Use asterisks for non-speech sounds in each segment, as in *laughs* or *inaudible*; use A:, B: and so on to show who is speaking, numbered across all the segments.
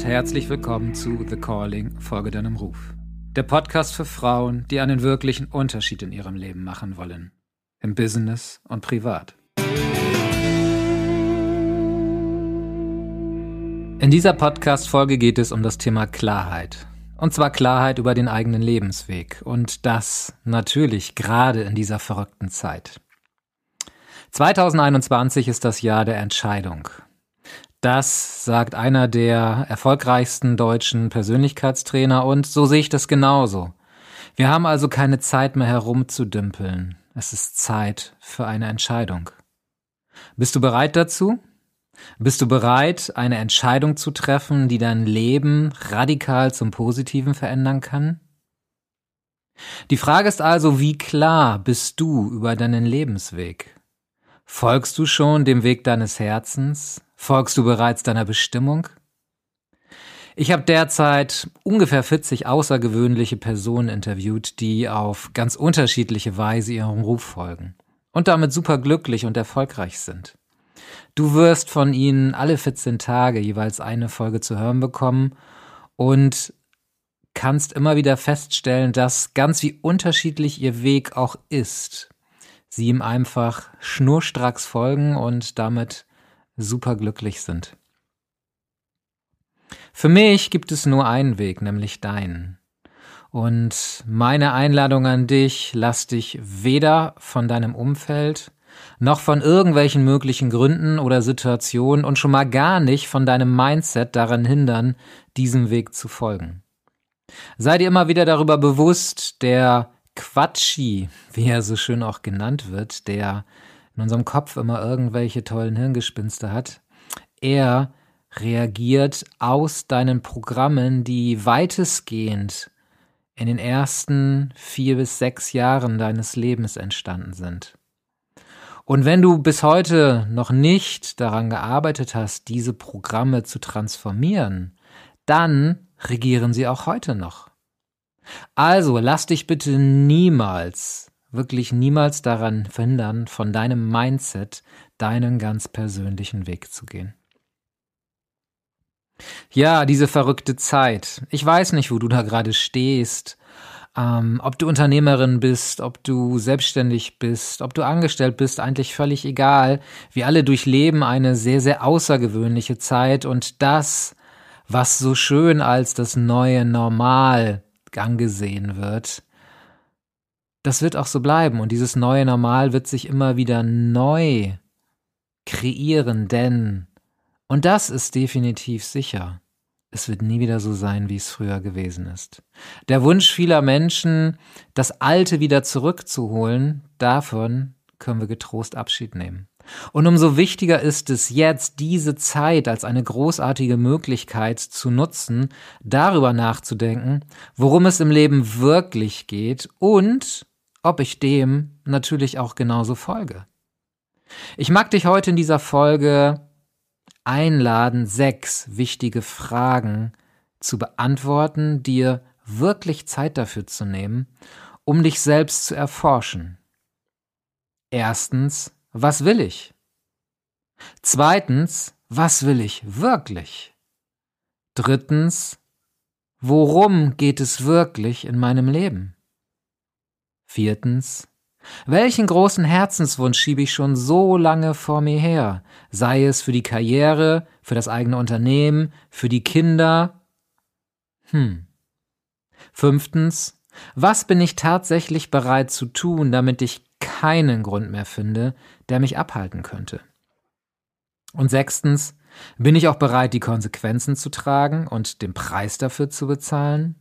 A: und herzlich willkommen zu The Calling, Folge deinem Ruf. Der Podcast für Frauen, die einen wirklichen Unterschied in ihrem Leben machen wollen. Im Business und privat. In dieser Podcast-Folge geht es um das Thema Klarheit. Und zwar Klarheit über den eigenen Lebensweg. Und das natürlich gerade in dieser verrückten Zeit. 2021 ist das Jahr der Entscheidung. Das sagt einer der erfolgreichsten deutschen Persönlichkeitstrainer und so sehe ich das genauso. Wir haben also keine Zeit mehr herumzudümpeln. Es ist Zeit für eine Entscheidung. Bist du bereit dazu? Bist du bereit, eine Entscheidung zu treffen, die dein Leben radikal zum Positiven verändern kann? Die Frage ist also, wie klar bist du über deinen Lebensweg? Folgst du schon dem Weg deines Herzens? Folgst du bereits deiner Bestimmung? Ich habe derzeit ungefähr 40 außergewöhnliche Personen interviewt, die auf ganz unterschiedliche Weise ihrem Ruf folgen und damit super glücklich und erfolgreich sind. Du wirst von ihnen alle 14 Tage jeweils eine Folge zu hören bekommen und kannst immer wieder feststellen, dass ganz wie unterschiedlich ihr Weg auch ist, sie ihm einfach schnurstracks folgen und damit superglücklich sind. Für mich gibt es nur einen Weg, nämlich deinen. Und meine Einladung an dich, lass dich weder von deinem Umfeld noch von irgendwelchen möglichen Gründen oder Situationen und schon mal gar nicht von deinem Mindset daran hindern, diesem Weg zu folgen. Sei dir immer wieder darüber bewusst, der Quatschi, wie er so schön auch genannt wird, der in unserem Kopf immer irgendwelche tollen Hirngespinste hat, er reagiert aus deinen Programmen, die weitestgehend in den ersten vier bis sechs Jahren deines Lebens entstanden sind. Und wenn du bis heute noch nicht daran gearbeitet hast, diese Programme zu transformieren, dann regieren sie auch heute noch. Also lass dich bitte niemals wirklich niemals daran verhindern, von deinem Mindset deinen ganz persönlichen Weg zu gehen. Ja, diese verrückte Zeit. Ich weiß nicht, wo du da gerade stehst, ähm, ob du Unternehmerin bist, ob du selbstständig bist, ob du angestellt bist, eigentlich völlig egal. Wir alle durchleben eine sehr, sehr außergewöhnliche Zeit und das, was so schön als das neue Normal angesehen wird, das wird auch so bleiben und dieses neue Normal wird sich immer wieder neu kreieren, denn, und das ist definitiv sicher, es wird nie wieder so sein, wie es früher gewesen ist. Der Wunsch vieler Menschen, das Alte wieder zurückzuholen, davon können wir getrost Abschied nehmen. Und umso wichtiger ist es jetzt, diese Zeit als eine großartige Möglichkeit zu nutzen, darüber nachzudenken, worum es im Leben wirklich geht und ob ich dem natürlich auch genauso folge. Ich mag dich heute in dieser Folge einladen, sechs wichtige Fragen zu beantworten, dir wirklich Zeit dafür zu nehmen, um dich selbst zu erforschen. Erstens, was will ich? Zweitens, was will ich wirklich? Drittens, worum geht es wirklich in meinem Leben? Viertens. Welchen großen Herzenswunsch schiebe ich schon so lange vor mir her? Sei es für die Karriere, für das eigene Unternehmen, für die Kinder? Hm. Fünftens. Was bin ich tatsächlich bereit zu tun, damit ich keinen Grund mehr finde, der mich abhalten könnte? Und sechstens. Bin ich auch bereit, die Konsequenzen zu tragen und den Preis dafür zu bezahlen?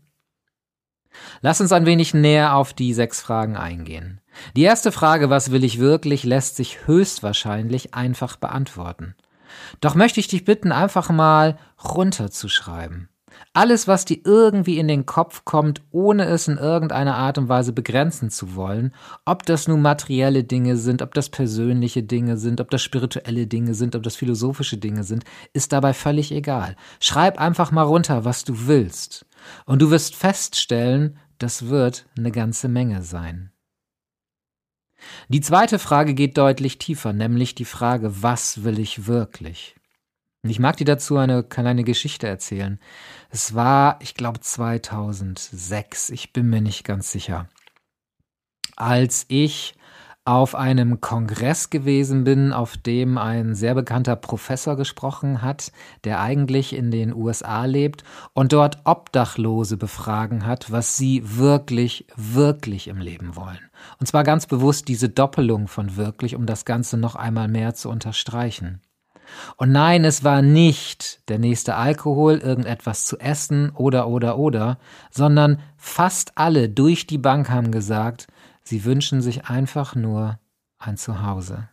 A: Lass uns ein wenig näher auf die sechs Fragen eingehen. Die erste Frage, was will ich wirklich, lässt sich höchstwahrscheinlich einfach beantworten. Doch möchte ich dich bitten, einfach mal runterzuschreiben. Alles, was dir irgendwie in den Kopf kommt, ohne es in irgendeiner Art und Weise begrenzen zu wollen, ob das nun materielle Dinge sind, ob das persönliche Dinge sind, ob das spirituelle Dinge sind, ob das philosophische Dinge sind, ist dabei völlig egal. Schreib einfach mal runter, was du willst. Und du wirst feststellen, das wird eine ganze Menge sein. Die zweite Frage geht deutlich tiefer, nämlich die Frage, was will ich wirklich? Und ich mag dir dazu eine kleine Geschichte erzählen. Es war, ich glaube, 2006. Ich bin mir nicht ganz sicher. Als ich auf einem Kongress gewesen bin, auf dem ein sehr bekannter Professor gesprochen hat, der eigentlich in den USA lebt und dort Obdachlose befragen hat, was sie wirklich, wirklich im Leben wollen. Und zwar ganz bewusst diese Doppelung von wirklich, um das Ganze noch einmal mehr zu unterstreichen. Und nein, es war nicht der nächste Alkohol, irgendetwas zu essen oder oder oder, sondern fast alle durch die Bank haben gesagt, Sie wünschen sich einfach nur ein Zuhause.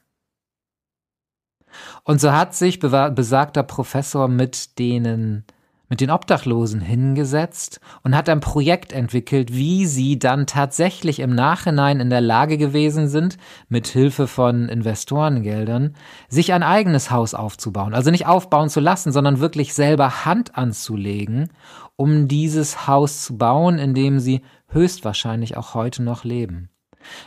A: Und so hat sich besagter Professor mit denen, mit den Obdachlosen hingesetzt und hat ein Projekt entwickelt, wie sie dann tatsächlich im Nachhinein in der Lage gewesen sind, mit Hilfe von Investorengeldern, sich ein eigenes Haus aufzubauen. Also nicht aufbauen zu lassen, sondern wirklich selber Hand anzulegen, um dieses Haus zu bauen, in dem sie höchstwahrscheinlich auch heute noch leben.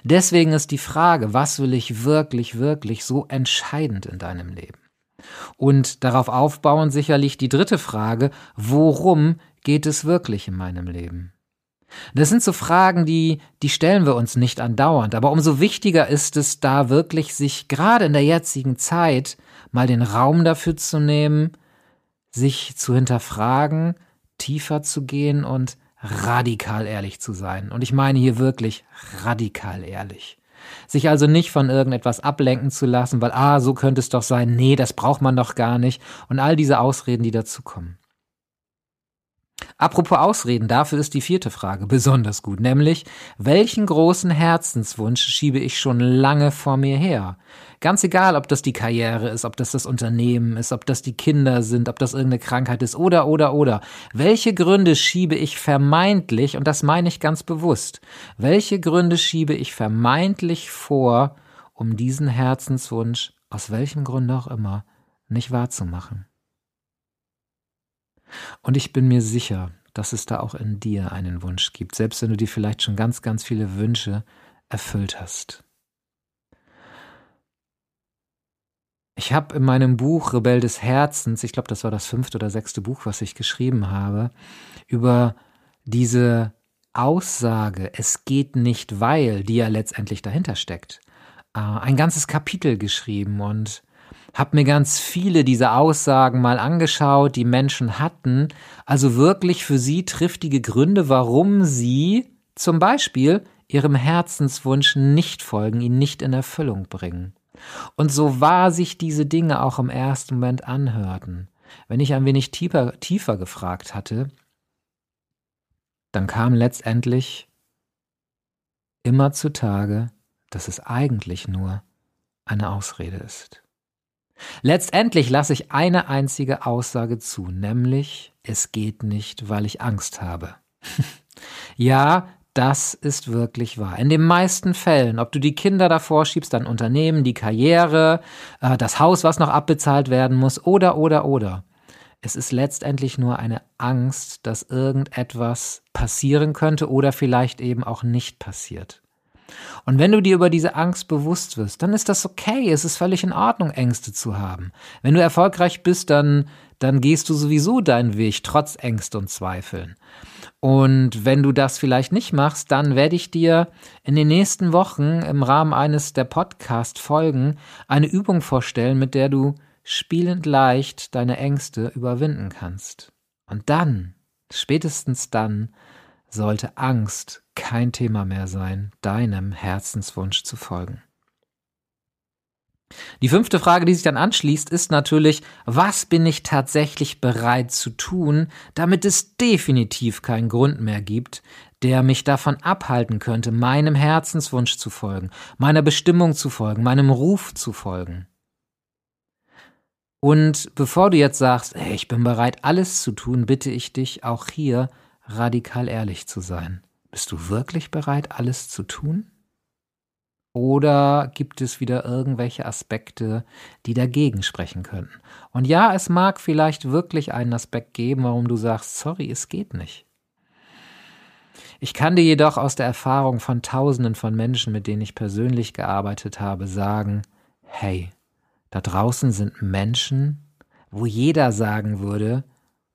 A: Deswegen ist die Frage, was will ich wirklich, wirklich so entscheidend in deinem Leben? Und darauf aufbauen sicherlich die dritte Frage, worum geht es wirklich in meinem Leben? Das sind so Fragen, die, die stellen wir uns nicht andauernd, aber umso wichtiger ist es, da wirklich sich gerade in der jetzigen Zeit mal den Raum dafür zu nehmen, sich zu hinterfragen, tiefer zu gehen und radikal ehrlich zu sein. Und ich meine hier wirklich radikal ehrlich. Sich also nicht von irgendetwas ablenken zu lassen, weil, ah, so könnte es doch sein, nee, das braucht man doch gar nicht. Und all diese Ausreden, die dazukommen. Apropos Ausreden, dafür ist die vierte Frage besonders gut, nämlich welchen großen Herzenswunsch schiebe ich schon lange vor mir her? Ganz egal, ob das die Karriere ist, ob das das Unternehmen ist, ob das die Kinder sind, ob das irgendeine Krankheit ist oder oder oder. Welche Gründe schiebe ich vermeintlich, und das meine ich ganz bewusst, welche Gründe schiebe ich vermeintlich vor, um diesen Herzenswunsch, aus welchem Grund auch immer, nicht wahrzumachen? Und ich bin mir sicher, dass es da auch in dir einen Wunsch gibt, selbst wenn du dir vielleicht schon ganz, ganz viele Wünsche erfüllt hast. Ich habe in meinem Buch Rebell des Herzens, ich glaube, das war das fünfte oder sechste Buch, was ich geschrieben habe, über diese Aussage, es geht nicht, weil, die ja letztendlich dahinter steckt, äh, ein ganzes Kapitel geschrieben und habe mir ganz viele dieser Aussagen mal angeschaut, die Menschen hatten, also wirklich für sie triftige Gründe, warum sie zum Beispiel ihrem Herzenswunsch nicht folgen, ihn nicht in Erfüllung bringen. Und so wahr sich diese Dinge auch im ersten Moment anhörten, wenn ich ein wenig tiefer, tiefer gefragt hatte, dann kam letztendlich immer zutage, dass es eigentlich nur eine Ausrede ist. Letztendlich lasse ich eine einzige Aussage zu, nämlich es geht nicht, weil ich Angst habe. *laughs* ja, das ist wirklich wahr. In den meisten Fällen, ob du die Kinder davor schiebst, dein Unternehmen, die Karriere, äh, das Haus, was noch abbezahlt werden muss, oder, oder, oder. Es ist letztendlich nur eine Angst, dass irgendetwas passieren könnte oder vielleicht eben auch nicht passiert. Und wenn du dir über diese Angst bewusst wirst, dann ist das okay. Es ist völlig in Ordnung, Ängste zu haben. Wenn du erfolgreich bist, dann, dann gehst du sowieso deinen Weg, trotz Ängste und Zweifeln. Und wenn du das vielleicht nicht machst, dann werde ich dir in den nächsten Wochen im Rahmen eines der Podcast-Folgen eine Übung vorstellen, mit der du spielend leicht deine Ängste überwinden kannst. Und dann, spätestens dann, sollte Angst kein Thema mehr sein, deinem Herzenswunsch zu folgen. Die fünfte Frage, die sich dann anschließt, ist natürlich, was bin ich tatsächlich bereit zu tun, damit es definitiv keinen Grund mehr gibt, der mich davon abhalten könnte, meinem Herzenswunsch zu folgen, meiner Bestimmung zu folgen, meinem Ruf zu folgen. Und bevor du jetzt sagst, hey, ich bin bereit, alles zu tun, bitte ich dich auch hier radikal ehrlich zu sein. Bist du wirklich bereit, alles zu tun? Oder gibt es wieder irgendwelche Aspekte, die dagegen sprechen könnten? Und ja, es mag vielleicht wirklich einen Aspekt geben, warum du sagst, sorry, es geht nicht. Ich kann dir jedoch aus der Erfahrung von Tausenden von Menschen, mit denen ich persönlich gearbeitet habe, sagen, hey, da draußen sind Menschen, wo jeder sagen würde,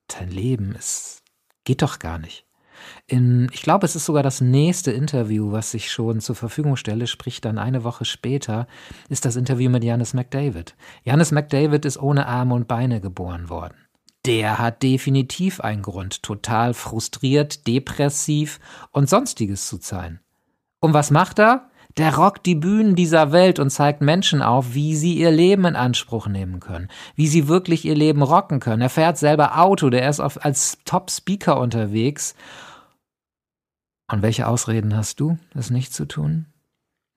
A: dein Leben ist, geht doch gar nicht. In, ich glaube, es ist sogar das nächste Interview, was ich schon zur Verfügung stelle, sprich dann eine Woche später, ist das Interview mit Janis McDavid. Janis McDavid ist ohne Arme und Beine geboren worden. Der hat definitiv einen Grund, total frustriert, depressiv und sonstiges zu sein. Und was macht er? Der rockt die Bühnen dieser Welt und zeigt Menschen auf, wie sie ihr Leben in Anspruch nehmen können, wie sie wirklich ihr Leben rocken können. Er fährt selber Auto, der ist auf, als Top-Speaker unterwegs. Und welche Ausreden hast du, das nicht zu tun?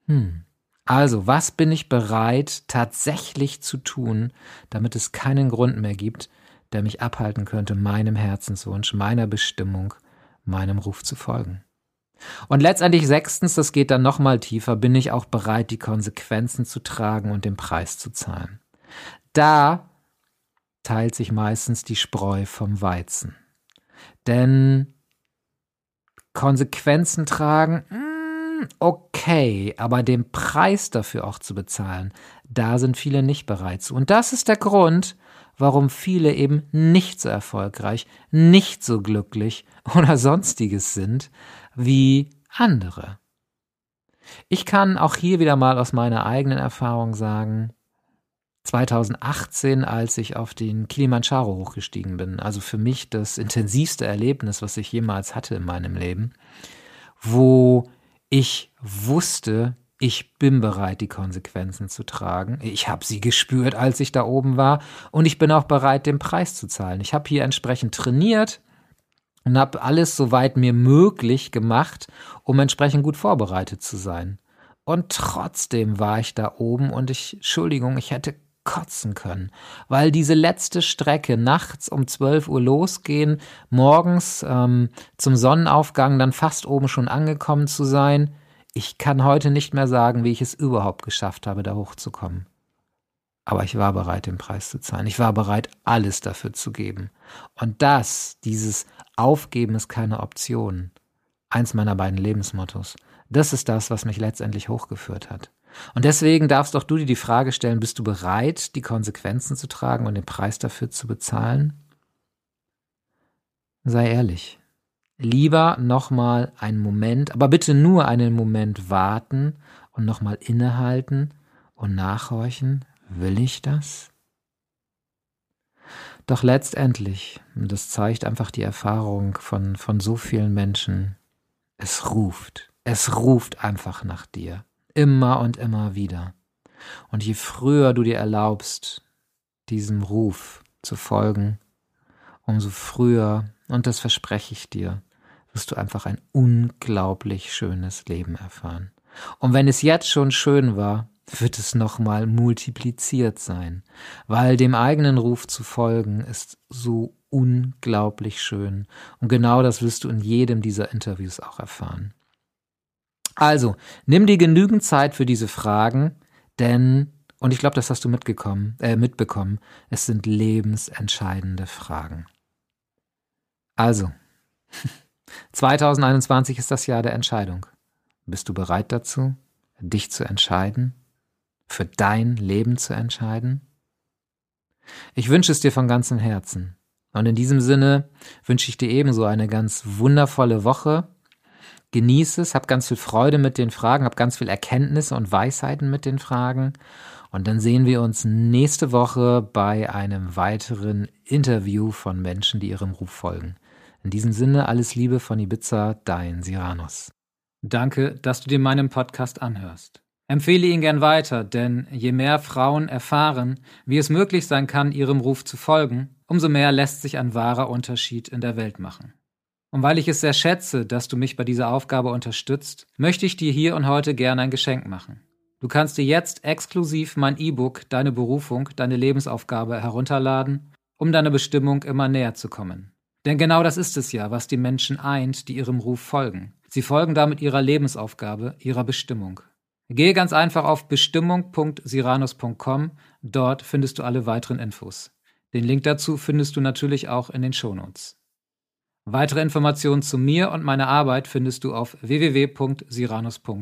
A: Hm. Also, was bin ich bereit tatsächlich zu tun, damit es keinen Grund mehr gibt, der mich abhalten könnte, meinem Herzenswunsch, meiner Bestimmung, meinem Ruf zu folgen? Und letztendlich sechstens, das geht dann nochmal tiefer, bin ich auch bereit, die Konsequenzen zu tragen und den Preis zu zahlen. Da teilt sich meistens die Spreu vom Weizen. Denn Konsequenzen tragen, hm, okay, aber den Preis dafür auch zu bezahlen, da sind viele nicht bereit zu. Und das ist der Grund, warum viele eben nicht so erfolgreich, nicht so glücklich *laughs* oder sonstiges sind, wie andere. Ich kann auch hier wieder mal aus meiner eigenen Erfahrung sagen, 2018, als ich auf den Kilimanjaro hochgestiegen bin, also für mich das intensivste Erlebnis, was ich jemals hatte in meinem Leben, wo ich wusste, ich bin bereit, die Konsequenzen zu tragen. Ich habe sie gespürt, als ich da oben war, und ich bin auch bereit, den Preis zu zahlen. Ich habe hier entsprechend trainiert, und habe alles soweit mir möglich gemacht, um entsprechend gut vorbereitet zu sein. Und trotzdem war ich da oben und ich, Entschuldigung, ich hätte kotzen können, weil diese letzte Strecke nachts um 12 Uhr losgehen, morgens ähm, zum Sonnenaufgang dann fast oben schon angekommen zu sein, ich kann heute nicht mehr sagen, wie ich es überhaupt geschafft habe, da hochzukommen. Aber ich war bereit, den Preis zu zahlen. Ich war bereit, alles dafür zu geben. Und das, dieses Aufgeben ist keine Option. Eins meiner beiden Lebensmottos. Das ist das, was mich letztendlich hochgeführt hat. Und deswegen darfst doch du dir die Frage stellen, bist du bereit, die Konsequenzen zu tragen und den Preis dafür zu bezahlen? Sei ehrlich. Lieber nochmal einen Moment, aber bitte nur einen Moment warten und nochmal innehalten und nachhorchen, will ich das? Doch letztendlich, und das zeigt einfach die Erfahrung von, von so vielen Menschen, es ruft, es ruft einfach nach dir, immer und immer wieder. Und je früher du dir erlaubst, diesem Ruf zu folgen, umso früher, und das verspreche ich dir, wirst du einfach ein unglaublich schönes Leben erfahren. Und wenn es jetzt schon schön war, wird es nochmal multipliziert sein, weil dem eigenen Ruf zu folgen ist so unglaublich schön. Und genau das wirst du in jedem dieser Interviews auch erfahren. Also, nimm dir genügend Zeit für diese Fragen, denn, und ich glaube, das hast du mitgekommen, äh, mitbekommen, es sind lebensentscheidende Fragen. Also, *laughs* 2021 ist das Jahr der Entscheidung. Bist du bereit dazu, dich zu entscheiden? für dein Leben zu entscheiden? Ich wünsche es dir von ganzem Herzen. Und in diesem Sinne wünsche ich dir ebenso eine ganz wundervolle Woche. Genieße es, hab ganz viel Freude mit den Fragen, hab ganz viel Erkenntnisse und Weisheiten mit den Fragen. Und dann sehen wir uns nächste Woche bei einem weiteren Interview von Menschen, die ihrem Ruf folgen. In diesem Sinne alles Liebe von Ibiza, dein Siranus. Danke, dass du dir meinen Podcast anhörst. Empfehle ihn gern weiter, denn je mehr Frauen erfahren, wie es möglich sein kann, ihrem Ruf zu folgen, umso mehr lässt sich ein wahrer Unterschied in der Welt machen. Und weil ich es sehr schätze, dass du mich bei dieser Aufgabe unterstützt, möchte ich dir hier und heute gern ein Geschenk machen. Du kannst dir jetzt exklusiv mein E-Book Deine Berufung, deine Lebensaufgabe herunterladen, um deiner Bestimmung immer näher zu kommen. Denn genau das ist es ja, was die Menschen eint, die ihrem Ruf folgen. Sie folgen damit ihrer Lebensaufgabe, ihrer Bestimmung. Gehe ganz einfach auf bestimmung.siranus.com. Dort findest du alle weiteren Infos. Den Link dazu findest du natürlich auch in den Shownotes. Weitere Informationen zu mir und meiner Arbeit findest du auf www.siranus.com.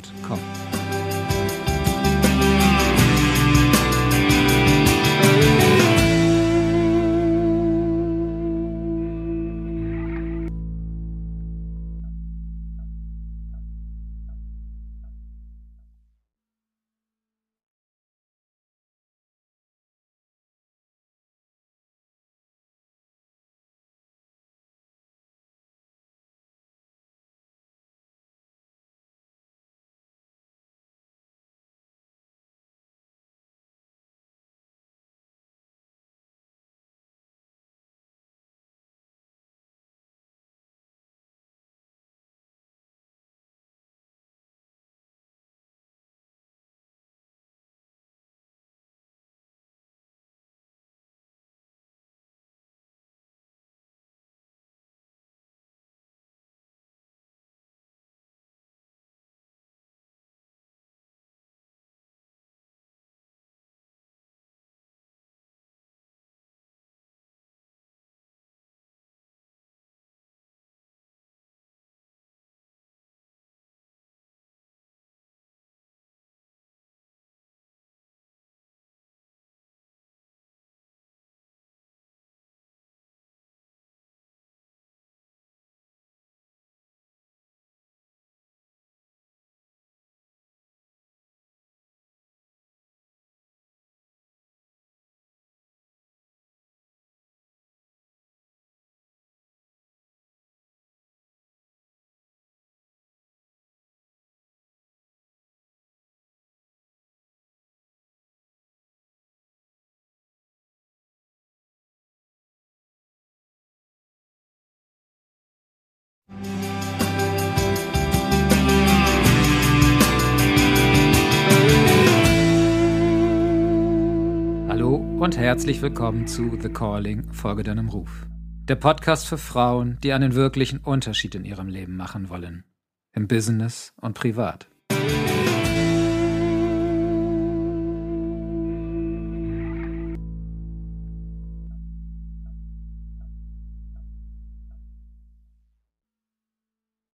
A: und herzlich willkommen zu The Calling, Folge deinem Ruf. Der Podcast für Frauen, die einen wirklichen Unterschied in ihrem Leben machen wollen. Im Business und privat.